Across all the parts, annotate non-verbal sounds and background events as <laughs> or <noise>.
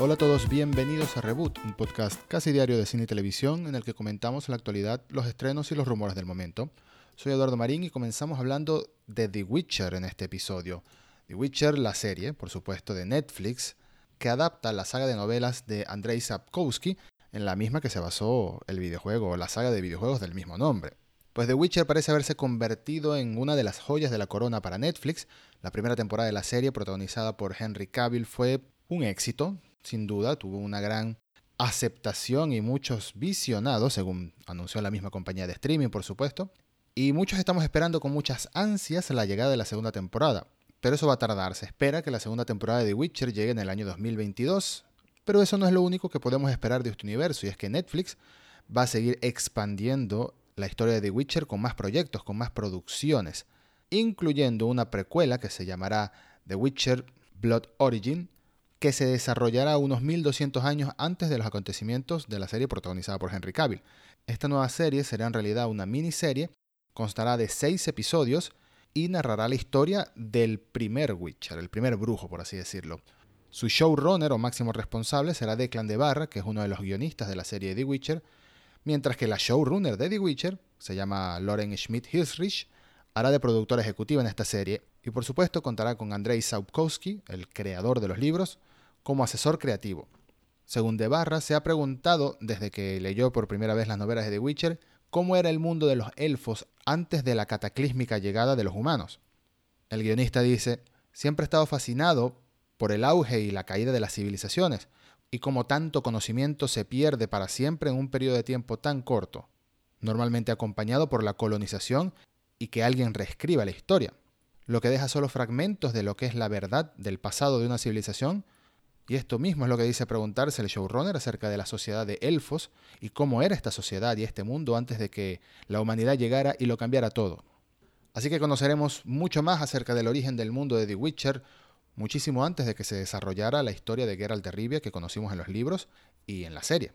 Hola a todos, bienvenidos a Reboot, un podcast casi diario de cine y televisión en el que comentamos en la actualidad los estrenos y los rumores del momento. Soy Eduardo Marín y comenzamos hablando de The Witcher en este episodio. The Witcher, la serie, por supuesto, de Netflix, que adapta la saga de novelas de Andrei Sapkowski, en la misma que se basó el videojuego la saga de videojuegos del mismo nombre. Pues The Witcher parece haberse convertido en una de las joyas de la corona para Netflix. La primera temporada de la serie, protagonizada por Henry Cavill, fue un éxito, sin duda, tuvo una gran aceptación y muchos visionados, según anunció la misma compañía de streaming, por supuesto. Y muchos estamos esperando con muchas ansias la llegada de la segunda temporada. Pero eso va a tardar. Se espera que la segunda temporada de The Witcher llegue en el año 2022. Pero eso no es lo único que podemos esperar de este universo, y es que Netflix va a seguir expandiendo la historia de The Witcher con más proyectos, con más producciones, incluyendo una precuela que se llamará The Witcher Blood Origin, que se desarrollará unos 1200 años antes de los acontecimientos de la serie protagonizada por Henry Cavill. Esta nueva serie será en realidad una miniserie, constará de seis episodios y narrará la historia del primer Witcher, el primer brujo, por así decirlo. Su showrunner o máximo responsable será Declan de Barra, que es uno de los guionistas de la serie The Witcher, mientras que la showrunner de The Witcher, se llama Lauren Schmidt-Hilsrich, hará de productora ejecutiva en esta serie y por supuesto contará con Andrei Sapkowski, el creador de los libros, como asesor creativo. Según De Barra, se ha preguntado desde que leyó por primera vez las novelas de The Witcher cómo era el mundo de los elfos antes de la cataclísmica llegada de los humanos. El guionista dice, siempre he estado fascinado por el auge y la caída de las civilizaciones, y cómo tanto conocimiento se pierde para siempre en un periodo de tiempo tan corto, normalmente acompañado por la colonización y que alguien reescriba la historia, lo que deja solo fragmentos de lo que es la verdad del pasado de una civilización, y esto mismo es lo que dice preguntarse el showrunner acerca de la sociedad de elfos y cómo era esta sociedad y este mundo antes de que la humanidad llegara y lo cambiara todo. Así que conoceremos mucho más acerca del origen del mundo de The Witcher, muchísimo antes de que se desarrollara la historia de Geralt de Rivia que conocimos en los libros y en la serie.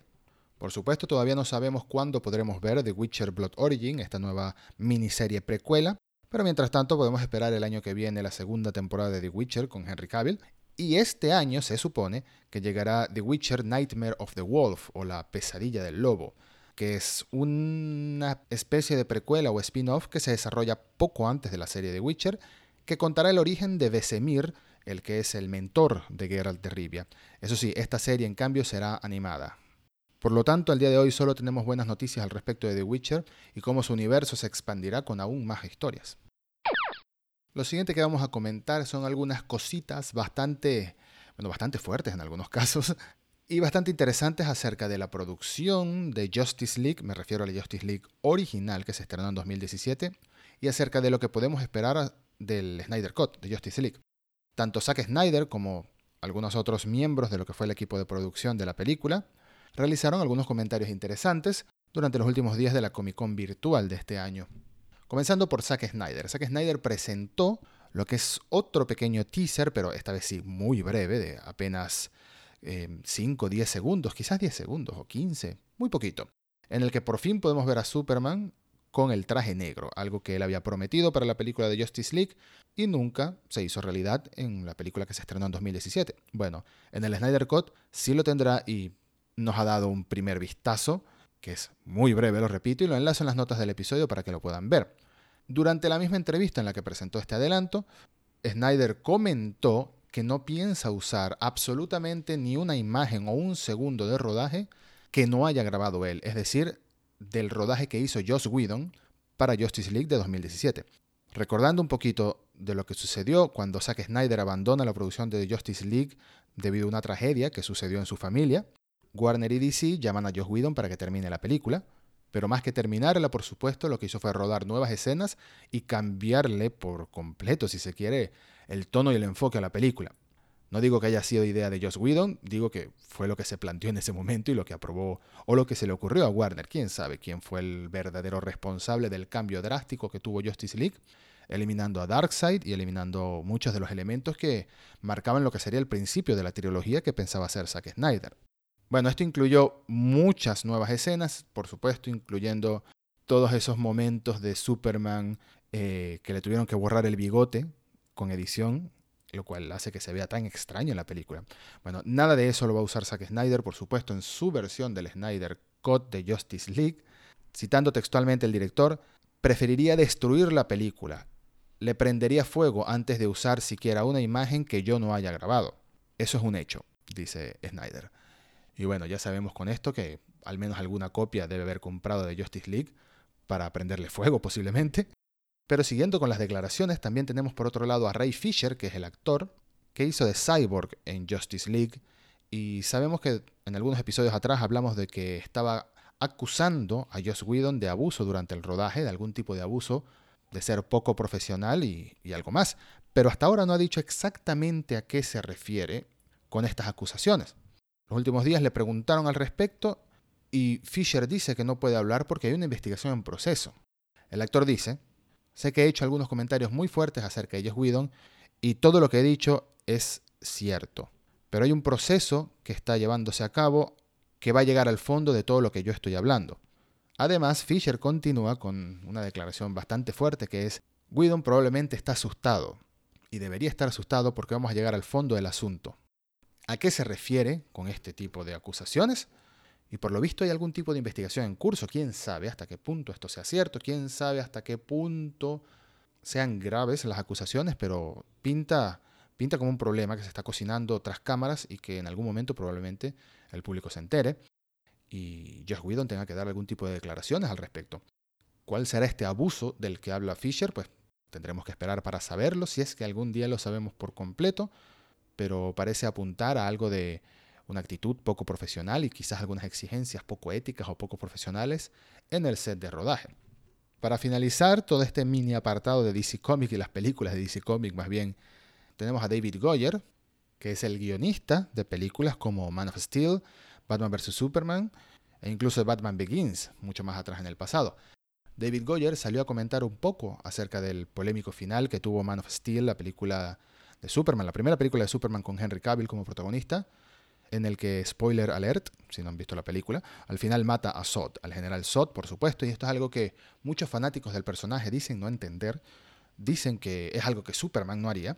Por supuesto, todavía no sabemos cuándo podremos ver The Witcher Blood Origin, esta nueva miniserie precuela, pero mientras tanto podemos esperar el año que viene la segunda temporada de The Witcher con Henry Cavill, y este año se supone que llegará The Witcher Nightmare of the Wolf o la pesadilla del lobo, que es una especie de precuela o spin-off que se desarrolla poco antes de la serie de Witcher, que contará el origen de Vesemir, el que es el mentor de Geralt de Rivia. Eso sí, esta serie en cambio será animada. Por lo tanto, al día de hoy solo tenemos buenas noticias al respecto de The Witcher y cómo su universo se expandirá con aún más historias. Lo siguiente que vamos a comentar son algunas cositas bastante, bueno, bastante fuertes en algunos <laughs> casos y bastante interesantes acerca de la producción de Justice League, me refiero a la Justice League original que se estrenó en 2017, y acerca de lo que podemos esperar del Snyder Cut de Justice League. Tanto Zack Snyder como algunos otros miembros de lo que fue el equipo de producción de la película realizaron algunos comentarios interesantes durante los últimos días de la Comic Con virtual de este año. Comenzando por Zack Snyder. Zack Snyder presentó lo que es otro pequeño teaser, pero esta vez sí muy breve, de apenas 5 o 10 segundos, quizás 10 segundos o 15, muy poquito, en el que por fin podemos ver a Superman con el traje negro, algo que él había prometido para la película de Justice League y nunca se hizo realidad en la película que se estrenó en 2017. Bueno, en el Snyder Cut sí lo tendrá y nos ha dado un primer vistazo, que es muy breve, lo repito, y lo enlazo en las notas del episodio para que lo puedan ver. Durante la misma entrevista en la que presentó este adelanto, Snyder comentó que no piensa usar absolutamente ni una imagen o un segundo de rodaje que no haya grabado él, es decir, del rodaje que hizo Joss Whedon para Justice League de 2017. Recordando un poquito de lo que sucedió cuando Zack Snyder abandona la producción de Justice League debido a una tragedia que sucedió en su familia, Warner y DC llaman a Joss Whedon para que termine la película, pero más que terminarla, por supuesto, lo que hizo fue rodar nuevas escenas y cambiarle por completo, si se quiere, el tono y el enfoque a la película. No digo que haya sido idea de Joss Whedon, digo que fue lo que se planteó en ese momento y lo que aprobó o lo que se le ocurrió a Warner. Quién sabe quién fue el verdadero responsable del cambio drástico que tuvo Justice League, eliminando a Darkseid y eliminando muchos de los elementos que marcaban lo que sería el principio de la trilogía que pensaba hacer Zack Snyder. Bueno, esto incluyó muchas nuevas escenas, por supuesto, incluyendo todos esos momentos de Superman eh, que le tuvieron que borrar el bigote con edición lo cual hace que se vea tan extraño en la película. Bueno, nada de eso lo va a usar Zack Snyder, por supuesto, en su versión del Snyder Cut de Justice League. Citando textualmente el director, preferiría destruir la película. Le prendería fuego antes de usar siquiera una imagen que yo no haya grabado. Eso es un hecho, dice Snyder. Y bueno, ya sabemos con esto que al menos alguna copia debe haber comprado de Justice League para prenderle fuego <laughs> posiblemente. Pero siguiendo con las declaraciones, también tenemos por otro lado a Ray Fisher, que es el actor que hizo de Cyborg en Justice League. Y sabemos que en algunos episodios atrás hablamos de que estaba acusando a Joss Whedon de abuso durante el rodaje, de algún tipo de abuso, de ser poco profesional y, y algo más. Pero hasta ahora no ha dicho exactamente a qué se refiere con estas acusaciones. Los últimos días le preguntaron al respecto y Fisher dice que no puede hablar porque hay una investigación en proceso. El actor dice, Sé que he hecho algunos comentarios muy fuertes acerca de Joss Whedon y todo lo que he dicho es cierto. Pero hay un proceso que está llevándose a cabo que va a llegar al fondo de todo lo que yo estoy hablando. Además, Fisher continúa con una declaración bastante fuerte que es, Whedon probablemente está asustado, y debería estar asustado porque vamos a llegar al fondo del asunto. ¿A qué se refiere con este tipo de acusaciones? Y por lo visto hay algún tipo de investigación en curso. ¿Quién sabe hasta qué punto esto sea cierto? ¿Quién sabe hasta qué punto sean graves las acusaciones? Pero pinta, pinta como un problema que se está cocinando tras cámaras y que en algún momento probablemente el público se entere y Josh Whedon tenga que dar algún tipo de declaraciones al respecto. ¿Cuál será este abuso del que habla Fisher? Pues tendremos que esperar para saberlo, si es que algún día lo sabemos por completo, pero parece apuntar a algo de una actitud poco profesional y quizás algunas exigencias poco éticas o poco profesionales en el set de rodaje. Para finalizar todo este mini apartado de DC Comics y las películas de DC Comics más bien, tenemos a David Goyer, que es el guionista de películas como Man of Steel, Batman vs. Superman e incluso Batman Begins, mucho más atrás en el pasado. David Goyer salió a comentar un poco acerca del polémico final que tuvo Man of Steel, la película de Superman, la primera película de Superman con Henry Cavill como protagonista, en el que, spoiler alert, si no han visto la película, al final mata a Zod, al general Zod, por supuesto, y esto es algo que muchos fanáticos del personaje dicen no entender, dicen que es algo que Superman no haría,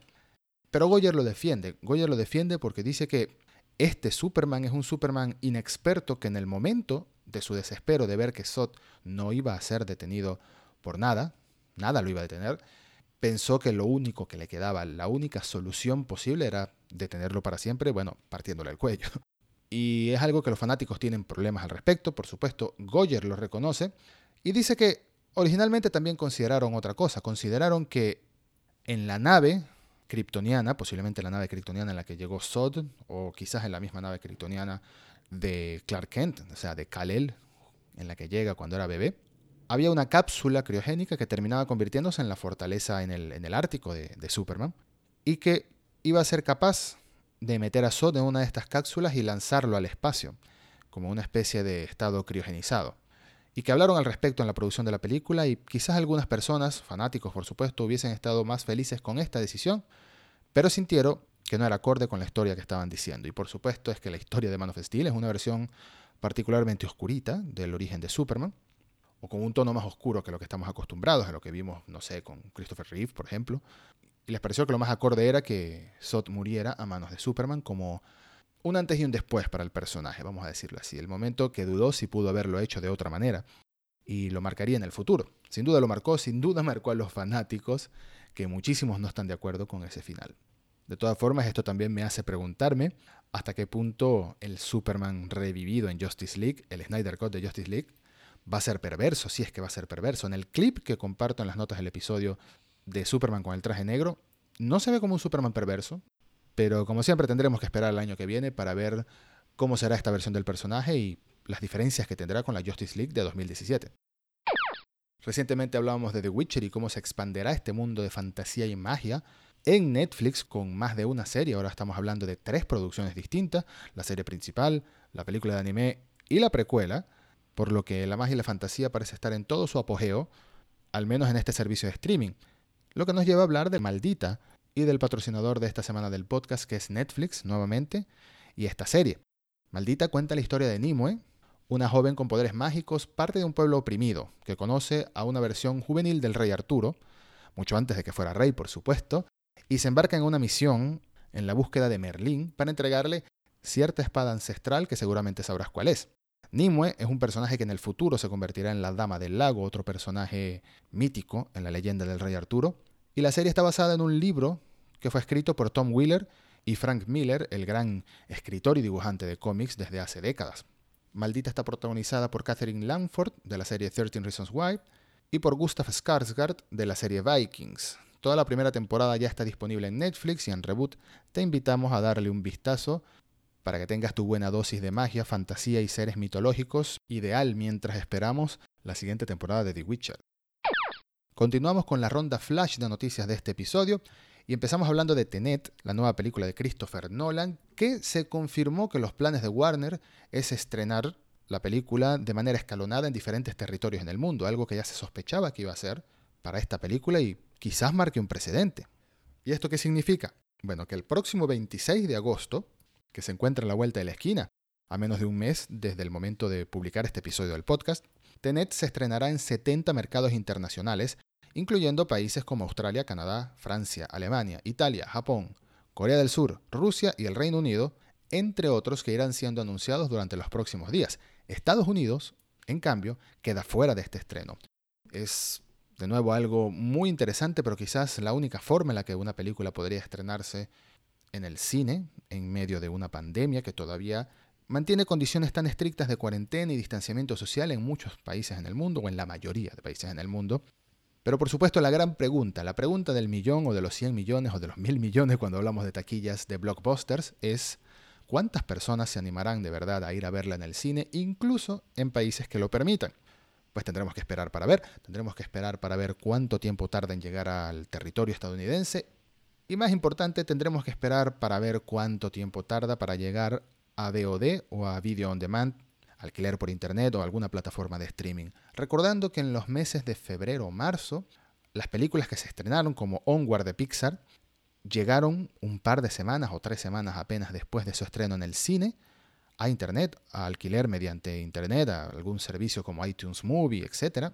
pero Goyer lo defiende, Goyer lo defiende porque dice que este Superman es un Superman inexperto que en el momento de su desespero de ver que Zod no iba a ser detenido por nada, nada lo iba a detener, pensó que lo único que le quedaba, la única solución posible era detenerlo para siempre, bueno, partiéndole el cuello. <laughs> Y es algo que los fanáticos tienen problemas al respecto, por supuesto, Goyer lo reconoce y dice que originalmente también consideraron otra cosa, consideraron que en la nave kryptoniana, posiblemente la nave kryptoniana en la que llegó Sod, o quizás en la misma nave kryptoniana de Clark Kent, o sea, de Kal-El, en la que llega cuando era bebé, había una cápsula criogénica que terminaba convirtiéndose en la fortaleza en el, Ártico de, de, Superman y que iba a ser capaz de meter a Zod en una de estas cápsulas y lanzarlo al espacio, como una especie de estado criogenizado. Y que hablaron al respecto en la producción de la película y quizás algunas personas, fanáticos por supuesto, hubiesen estado más felices con esta decisión, pero sintieron que no era acorde con la historia que estaban diciendo. Y por supuesto es que la historia de Man of Steel es una versión particularmente oscurita del origen de Superman, o con un tono más oscuro que lo que estamos acostumbrados, a lo que vimos, no sé, con Christopher Reeve, por ejemplo. Y les pareció que lo más acorde era que Zod muriera a manos de Superman como un antes y un después para el personaje, vamos a decirlo así. El momento que dudó si pudo haberlo hecho de otra manera. Y lo marcaría en el futuro. Sin duda lo marcó, sin duda <laughs> marcó a los fanáticos, que muchísimos no están de acuerdo con ese final. De todas formas, esto también me hace preguntarme hasta qué punto el Superman revivido en Justice League, el Snyder Cut de Justice League, va a ser perverso, si es que va a ser perverso. En el clip que comparto en las notas del episodio de Superman con el traje negro, no se ve como un Superman perverso, pero como siempre tendremos que esperar el año que viene para ver cómo será esta versión del personaje y las diferencias que tendrá con la Justice League de 2017. Recientemente hablábamos de The Witcher y cómo se expanderá este mundo de fantasía y magia en Netflix con más de una serie. Ahora estamos hablando de tres producciones distintas, la serie principal, la película de anime y la precuela por lo que la magia y la fantasía parece estar en todo su apogeo, al menos en este servicio de streaming. Lo que nos lleva a hablar de Maldita y del patrocinador de esta semana del podcast, que es Netflix, nuevamente, y esta serie. Maldita cuenta la historia de Nimue, una joven con poderes mágicos, parte de un pueblo oprimido, que conoce a una versión juvenil del rey Arturo, mucho antes de que fuera rey, por supuesto, y se embarca en una misión en la búsqueda de Merlín para entregarle cierta espada ancestral que seguramente sabrás cuál es. Nimue es un personaje que en el futuro se convertirá en la Dama del Lago, otro personaje mítico en la leyenda del rey Arturo. Y la serie está basada en un libro que fue escrito por Tom Wheeler y Frank Miller, el gran escritor y dibujante de cómics desde hace décadas. Maldita está protagonizada por Catherine Langford de la serie 13 Reasons Why y por Gustav Skarsgård de la serie Vikings. Toda la primera temporada ya está disponible en Netflix y en Reboot te invitamos a darle un vistazo para que tengas tu buena dosis de magia, fantasía y seres mitológicos, ideal mientras esperamos la siguiente temporada de The Witcher. Continuamos con la ronda flash de noticias de este episodio y empezamos hablando de Tenet, la nueva película de Christopher Nolan, que se confirmó que los planes de Warner es estrenar la película de manera escalonada en diferentes territorios en el mundo, algo que ya se sospechaba que iba a ser para esta película y quizás marque un precedente. ¿Y esto qué significa? Bueno, que el próximo 26 de agosto, que se encuentra en la vuelta de la esquina, a menos de un mes desde el momento de publicar este episodio del podcast, Tenet se estrenará en 70 mercados internacionales, incluyendo países como Australia, Canadá, Francia, Alemania, Italia, Japón, Corea del Sur, Rusia y el Reino Unido, entre otros que irán siendo anunciados durante los próximos días. Estados Unidos, en cambio, queda fuera de este estreno. Es de nuevo algo muy interesante, pero quizás la única forma en la que una película podría estrenarse en el cine, en medio de una pandemia que todavía mantiene condiciones tan estrictas de cuarentena y distanciamiento social en muchos países en el mundo, o en la mayoría de países en el mundo. Pero por supuesto la gran pregunta, la pregunta del millón o de los 100 millones o de los mil millones cuando hablamos de taquillas de blockbusters es ¿cuántas personas se animarán de verdad a ir a verla en el cine, incluso en países que lo permitan? Pues tendremos que esperar para ver, tendremos que esperar para ver cuánto tiempo tarda en llegar al territorio estadounidense y más importante, tendremos que esperar para ver cuánto tiempo tarda para llegar a VOD o a Video On Demand, alquiler por internet o alguna plataforma de streaming. Recordando que en los meses de febrero o marzo, las películas que se estrenaron como Onward de Pixar llegaron un par de semanas o tres semanas apenas después de su estreno en el cine a internet, a alquiler mediante internet, a algún servicio como iTunes Movie, etc.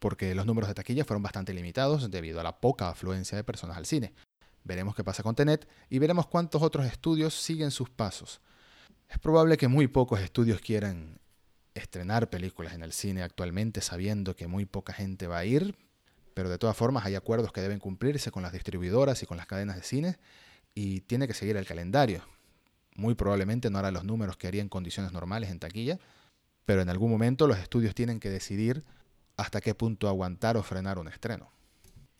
Porque los números de taquilla fueron bastante limitados debido a la poca afluencia de personas al cine. Veremos qué pasa con Tenet y veremos cuántos otros estudios siguen sus pasos. Es probable que muy pocos estudios quieran estrenar películas en el cine actualmente sabiendo que muy poca gente va a ir, pero de todas formas hay acuerdos que deben cumplirse con las distribuidoras y con las cadenas de cine y tiene que seguir el calendario. Muy probablemente no hará los números que haría en condiciones normales en taquilla, pero en algún momento los estudios tienen que decidir hasta qué punto aguantar o frenar un estreno.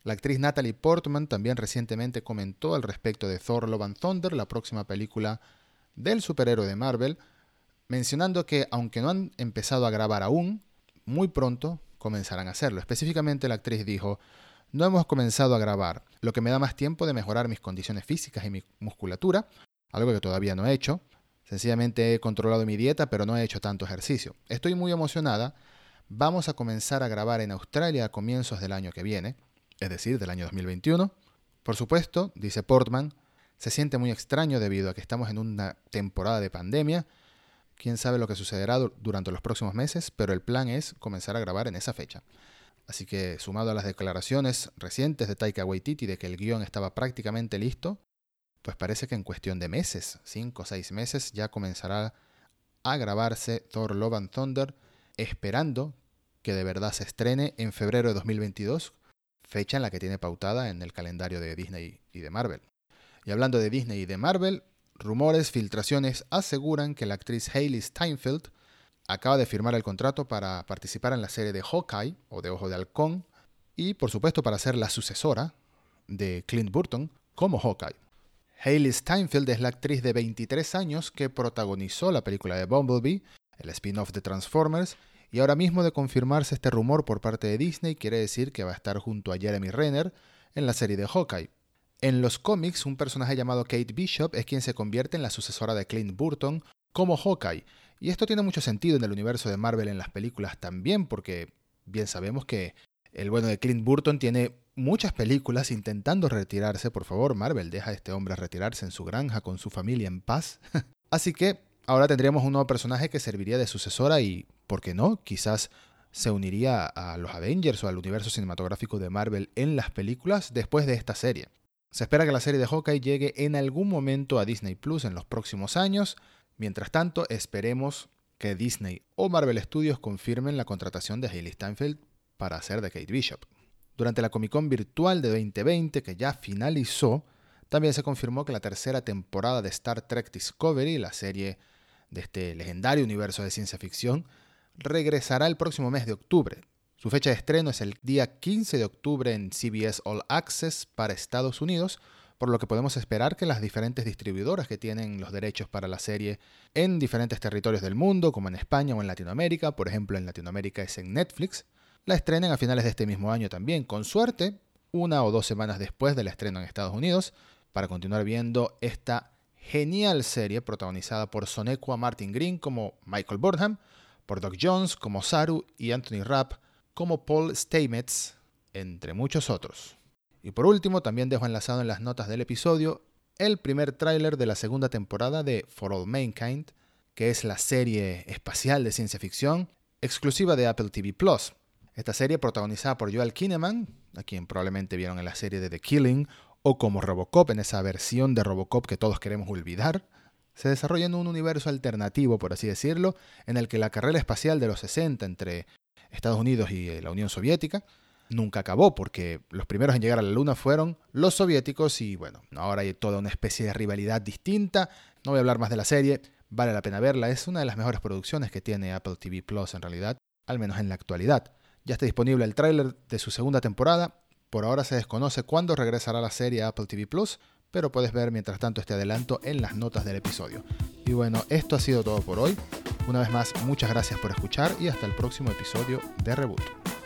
La actriz Natalie Portman también recientemente comentó al respecto de Thor Love and Thunder, la próxima película del superhéroe de Marvel, mencionando que aunque no han empezado a grabar aún, muy pronto comenzarán a hacerlo. Específicamente la actriz dijo, no hemos comenzado a grabar, lo que me da más tiempo de mejorar mis condiciones físicas y mi musculatura, algo que todavía no he hecho. Sencillamente he controlado mi dieta, pero no he hecho tanto ejercicio. Estoy muy emocionada. Vamos a comenzar a grabar en Australia a comienzos del año que viene es decir, del año 2021. Por supuesto, dice Portman, se siente muy extraño debido a que estamos en una temporada de pandemia. Quién sabe lo que sucederá durante los próximos meses, pero el plan es comenzar a grabar en esa fecha. Así que, sumado a las declaraciones recientes de Taika Waititi de que el guion estaba prácticamente listo, pues parece que en cuestión de meses, 5 o 6 meses, ya comenzará a grabarse Thor Love and Thunder, esperando que de verdad se estrene en febrero de 2022 fecha en la que tiene pautada en el calendario de Disney y de Marvel. Y hablando de Disney y de Marvel, rumores, filtraciones aseguran que la actriz Hailey Steinfeld acaba de firmar el contrato para participar en la serie de Hawkeye o de Ojo de Halcón y por supuesto para ser la sucesora de Clint Burton como Hawkeye. Hailey Steinfeld es la actriz de 23 años que protagonizó la película de Bumblebee, el spin-off de Transformers, y ahora mismo de confirmarse este rumor por parte de Disney, quiere decir que va a estar junto a Jeremy Renner en la serie de Hawkeye. En los cómics, un personaje llamado Kate Bishop es quien se convierte en la sucesora de Clint Burton como Hawkeye. Y esto tiene mucho sentido en el universo de Marvel en las películas también, porque bien sabemos que el bueno de Clint Burton tiene muchas películas intentando retirarse. Por favor, Marvel, deja a este hombre retirarse en su granja con su familia en paz. <laughs> Así que ahora tendríamos un nuevo personaje que serviría de sucesora y ¿por qué no? Quizás se uniría a los Avengers o al universo cinematográfico de Marvel en las películas después de esta serie. Se espera que la serie de Hawkeye llegue en algún momento a Disney Plus en los próximos años. Mientras tanto, esperemos que Disney o Marvel Studios confirmen la contratación de Hailey Steinfeld para hacer de Kate Bishop. Durante la Comic Con virtual de 2020, que ya finalizó, también se confirmó que la tercera temporada de Star Trek Discovery, la serie de este legendario universo de ciencia ficción, regresará el próximo mes de octubre. Su fecha de estreno es el día 15 de octubre en CBS All Access para Estados Unidos, por lo que podemos esperar que las diferentes distribuidoras que tienen los derechos para la serie en diferentes territorios del mundo, como en España o en Latinoamérica, por ejemplo en Latinoamérica es en Netflix, la estrenen a finales de este mismo año también, con suerte, una o dos semanas después del estreno en Estados Unidos, para continuar viendo esta genial serie protagonizada por Sonequa Martin Green como Michael Burnham, por Doc Jones como Saru y Anthony Rapp como Paul Stamets, entre muchos otros. Y por último, también dejo enlazado en las notas del episodio el primer tráiler de la segunda temporada de For All Mankind, que es la serie espacial de ciencia ficción exclusiva de Apple TV Plus. Esta serie protagonizada por Joel Kinnaman, a quien probablemente vieron en la serie de The Killing o como Robocop en esa versión de Robocop que todos queremos olvidar, se desarrolla en un universo alternativo, por así decirlo, en el que la carrera espacial de los 60 entre Estados Unidos y eh, la Unión Soviética nunca acabó, porque los primeros en llegar a la Luna fueron los soviéticos y bueno, ahora hay toda una especie de rivalidad distinta. No voy a hablar más de la serie, vale la pena verla, es una de las mejores producciones que tiene Apple TV Plus en realidad, al menos en la actualidad. Ya está disponible el tráiler de su segunda temporada, por ahora se desconoce cuándo regresará la serie a Apple TV Plus, pero puedes ver mientras tanto este adelanto en las notas del episodio. Y bueno, esto ha sido todo por hoy. Una vez más, muchas gracias por escuchar y hasta el próximo episodio de Reboot.